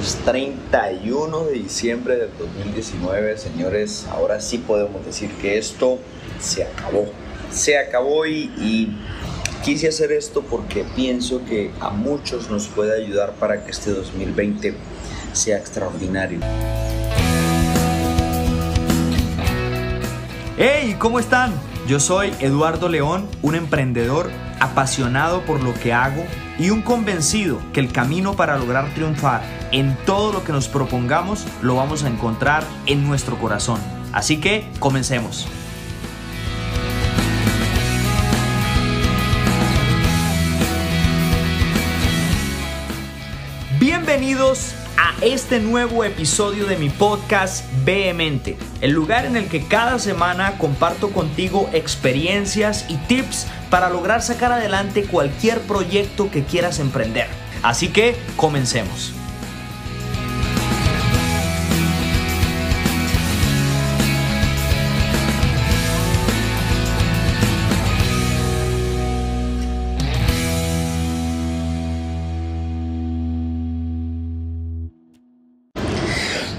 es 31 de diciembre del 2019, señores. Ahora sí podemos decir que esto se acabó. Se acabó y, y, quise hacer esto porque pienso que a muchos nos puede ayudar para que este 2020 sea extraordinario. ¡Hey! ¿Cómo están? Yo soy Eduardo León, un emprendedor apasionado por lo que hago y un convencido que el camino para lograr triunfar en todo lo que nos propongamos lo vamos a encontrar en nuestro corazón. Así que comencemos. Bienvenidos a este nuevo episodio de mi podcast Vehemente, el lugar en el que cada semana comparto contigo experiencias y tips para lograr sacar adelante cualquier proyecto que quieras emprender. Así que comencemos.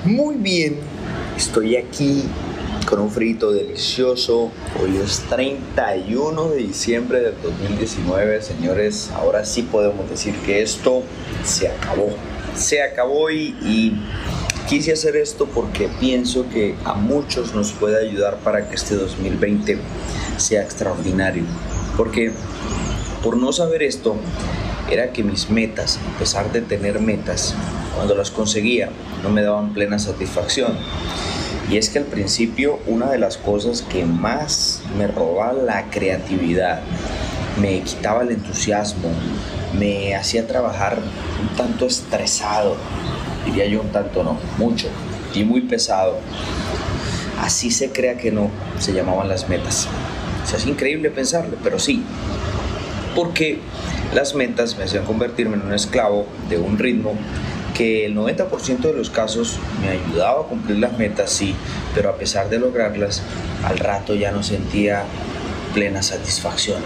Muy bien, estoy aquí con un frito delicioso. Hoy es 31 de diciembre del 2019, señores. Ahora sí podemos decir que esto se acabó. Se acabó y, y quise hacer esto porque pienso que a muchos nos puede ayudar para que este 2020 sea extraordinario. Porque por no saber esto, era que mis metas, a pesar de tener metas, cuando las conseguía no me daban plena satisfacción. Y es que al principio una de las cosas que más me robaba la creatividad, me quitaba el entusiasmo, me hacía trabajar un tanto estresado, diría yo un tanto no, mucho, y muy pesado. Así se crea que no, se llamaban las metas. O sea, es increíble pensarlo, pero sí, porque las metas me hacían convertirme en un esclavo de un ritmo que el 90% de los casos me ayudaba a cumplir las metas, sí, pero a pesar de lograrlas, al rato ya no sentía plena satisfacción.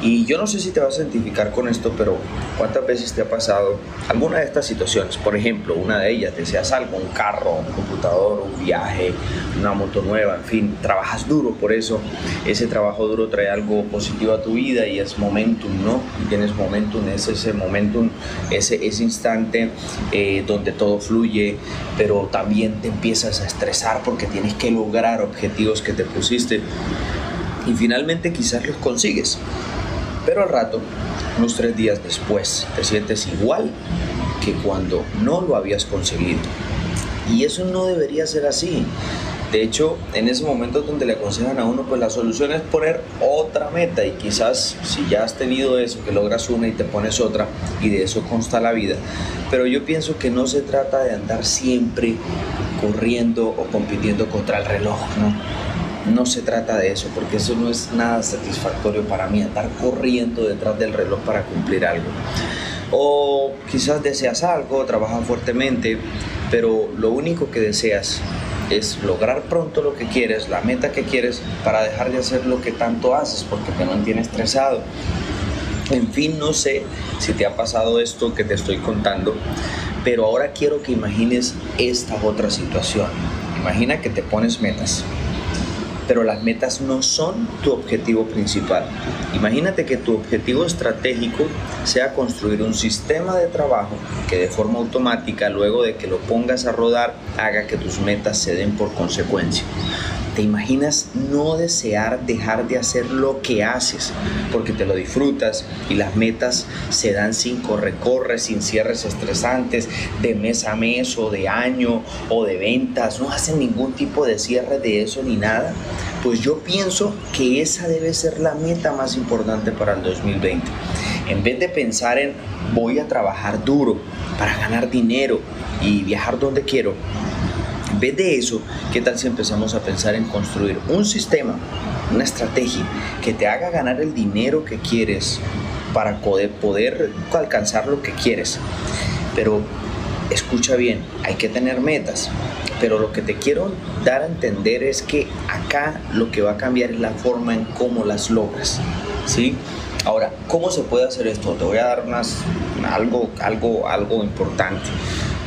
Y yo no sé si te vas a identificar con esto, pero ¿cuántas veces te ha pasado alguna de estas situaciones? Por ejemplo, una de ellas, deseas algo, un carro, un computador, un viaje, una moto nueva, en fin, trabajas duro por eso. Ese trabajo duro trae algo positivo a tu vida y es momentum, ¿no? Tienes momentum, es ese momentum, ese, ese instante eh, donde todo fluye, pero también te empiezas a estresar porque tienes que lograr objetivos que te pusiste y finalmente quizás los consigues. Pero al rato, unos tres días después, te sientes igual que cuando no lo habías conseguido. Y eso no debería ser así. De hecho, en ese momento donde le aconsejan a uno, pues la solución es poner otra meta y quizás si ya has tenido eso, que logras una y te pones otra y de eso consta la vida. Pero yo pienso que no se trata de andar siempre corriendo o compitiendo contra el reloj, ¿no? No se trata de eso, porque eso no es nada satisfactorio para mí, andar corriendo detrás del reloj para cumplir algo. O quizás deseas algo, trabajas fuertemente, pero lo único que deseas es lograr pronto lo que quieres, la meta que quieres, para dejar de hacer lo que tanto haces, porque te mantiene estresado. En fin, no sé si te ha pasado esto que te estoy contando, pero ahora quiero que imagines esta otra situación. Imagina que te pones metas, pero las metas no son tu objetivo principal. Imagínate que tu objetivo estratégico sea construir un sistema de trabajo que de forma automática, luego de que lo pongas a rodar, haga que tus metas se den por consecuencia. ¿Te imaginas no desear dejar de hacer lo que haces porque te lo disfrutas y las metas se dan sin corre-corre, sin cierres estresantes de mes a mes o de año o de ventas? No hacen ningún tipo de cierre de eso ni nada. Pues yo pienso que esa debe ser la meta más importante para el 2020. En vez de pensar en voy a trabajar duro para ganar dinero y viajar donde quiero, en vez de eso, ¿qué tal si empezamos a pensar en construir un sistema, una estrategia que te haga ganar el dinero que quieres para poder, poder alcanzar lo que quieres? Pero escucha bien, hay que tener metas. Pero lo que te quiero dar a entender es que acá lo que va a cambiar es la forma en cómo las logras. ¿Sí? Ahora, ¿cómo se puede hacer esto? Te voy a dar unas, algo, algo, algo importante.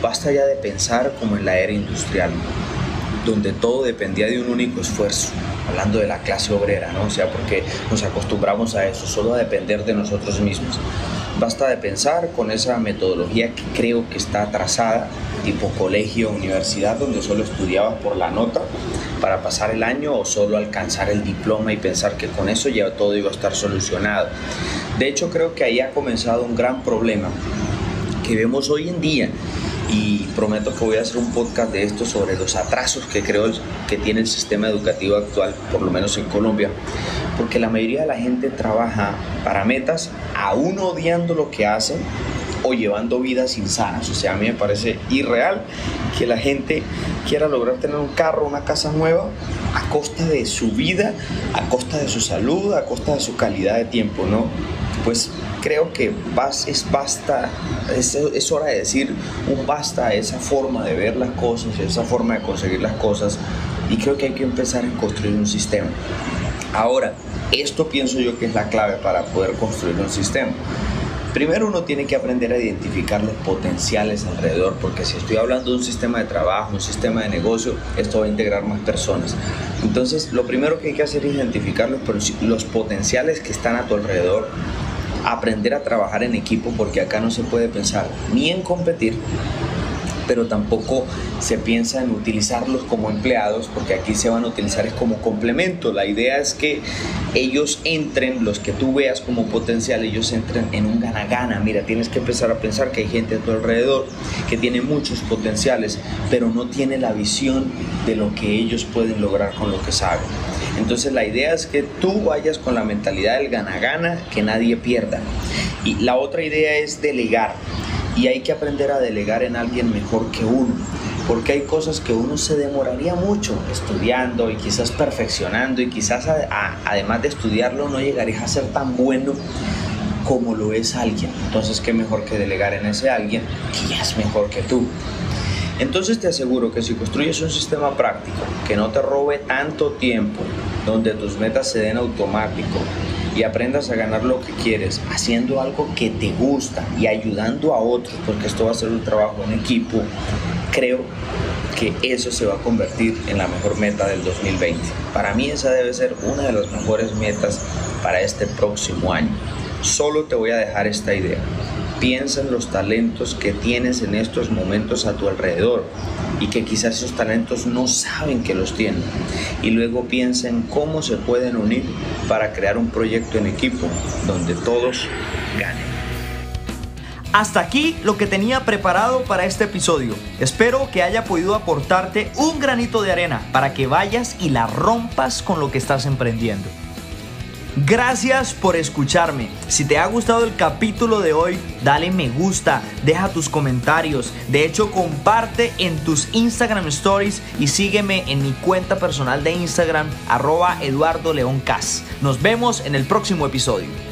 Basta ya de pensar como en la era industrial, donde todo dependía de un único esfuerzo, hablando de la clase obrera, ¿no? O sea, porque nos acostumbramos a eso, solo a depender de nosotros mismos. Basta de pensar con esa metodología que creo que está atrasada, tipo colegio, universidad, donde solo estudiabas por la nota para pasar el año o solo alcanzar el diploma y pensar que con eso ya todo iba a estar solucionado. De hecho, creo que ahí ha comenzado un gran problema que vemos hoy en día y prometo que voy a hacer un podcast de esto sobre los atrasos que creo que tiene el sistema educativo actual, por lo menos en Colombia, porque la mayoría de la gente trabaja para metas aún odiando lo que hacen o llevando vidas insanas. O sea, a mí me parece irreal que la gente quiera lograr tener un carro, una casa nueva a costa de su vida, a costa de su salud, a costa de su calidad de tiempo, ¿no? Pues creo que es basta, es, hora de decir un basta a esa forma de ver las cosas, esa forma de conseguir las cosas y creo que hay que empezar a construir un sistema. Ahora, esto pienso yo que es la clave para poder construir un sistema. Primero uno tiene que aprender a identificar los potenciales alrededor, porque si estoy hablando de un sistema de trabajo, un sistema de negocio, esto va a integrar más personas. Entonces, lo primero que hay que hacer es identificar los, los potenciales que están a tu alrededor, aprender a trabajar en equipo porque acá no se puede pensar ni en competir, pero tampoco se piensa en utilizarlos como empleados porque aquí se van a utilizar es como complemento. La idea es que ellos entren, los que tú veas como potencial, ellos entren en un gana-gana. Mira, tienes que empezar a pensar que hay gente a tu alrededor que tiene muchos potenciales, pero no tiene la visión de lo que ellos pueden lograr con lo que saben. Entonces la idea es que tú vayas con la mentalidad del gana-gana, que nadie pierda. Y la otra idea es delegar. Y hay que aprender a delegar en alguien mejor que uno. Porque hay cosas que uno se demoraría mucho estudiando y quizás perfeccionando y quizás además de estudiarlo no llegarías a ser tan bueno como lo es alguien. Entonces, ¿qué mejor que delegar en ese alguien que ya es mejor que tú? Entonces te aseguro que si construyes un sistema práctico que no te robe tanto tiempo, donde tus metas se den automático y aprendas a ganar lo que quieres, haciendo algo que te gusta y ayudando a otros, porque esto va a ser un trabajo en equipo, creo que eso se va a convertir en la mejor meta del 2020. Para mí esa debe ser una de las mejores metas para este próximo año. Solo te voy a dejar esta idea. Piensa en los talentos que tienes en estos momentos a tu alrededor y que quizás esos talentos no saben que los tienen. Y luego piensa en cómo se pueden unir para crear un proyecto en equipo donde todos ganen. Hasta aquí lo que tenía preparado para este episodio. Espero que haya podido aportarte un granito de arena para que vayas y la rompas con lo que estás emprendiendo. Gracias por escucharme. Si te ha gustado el capítulo de hoy, dale me gusta, deja tus comentarios. De hecho, comparte en tus Instagram Stories y sígueme en mi cuenta personal de Instagram, arroba Eduardo León Nos vemos en el próximo episodio.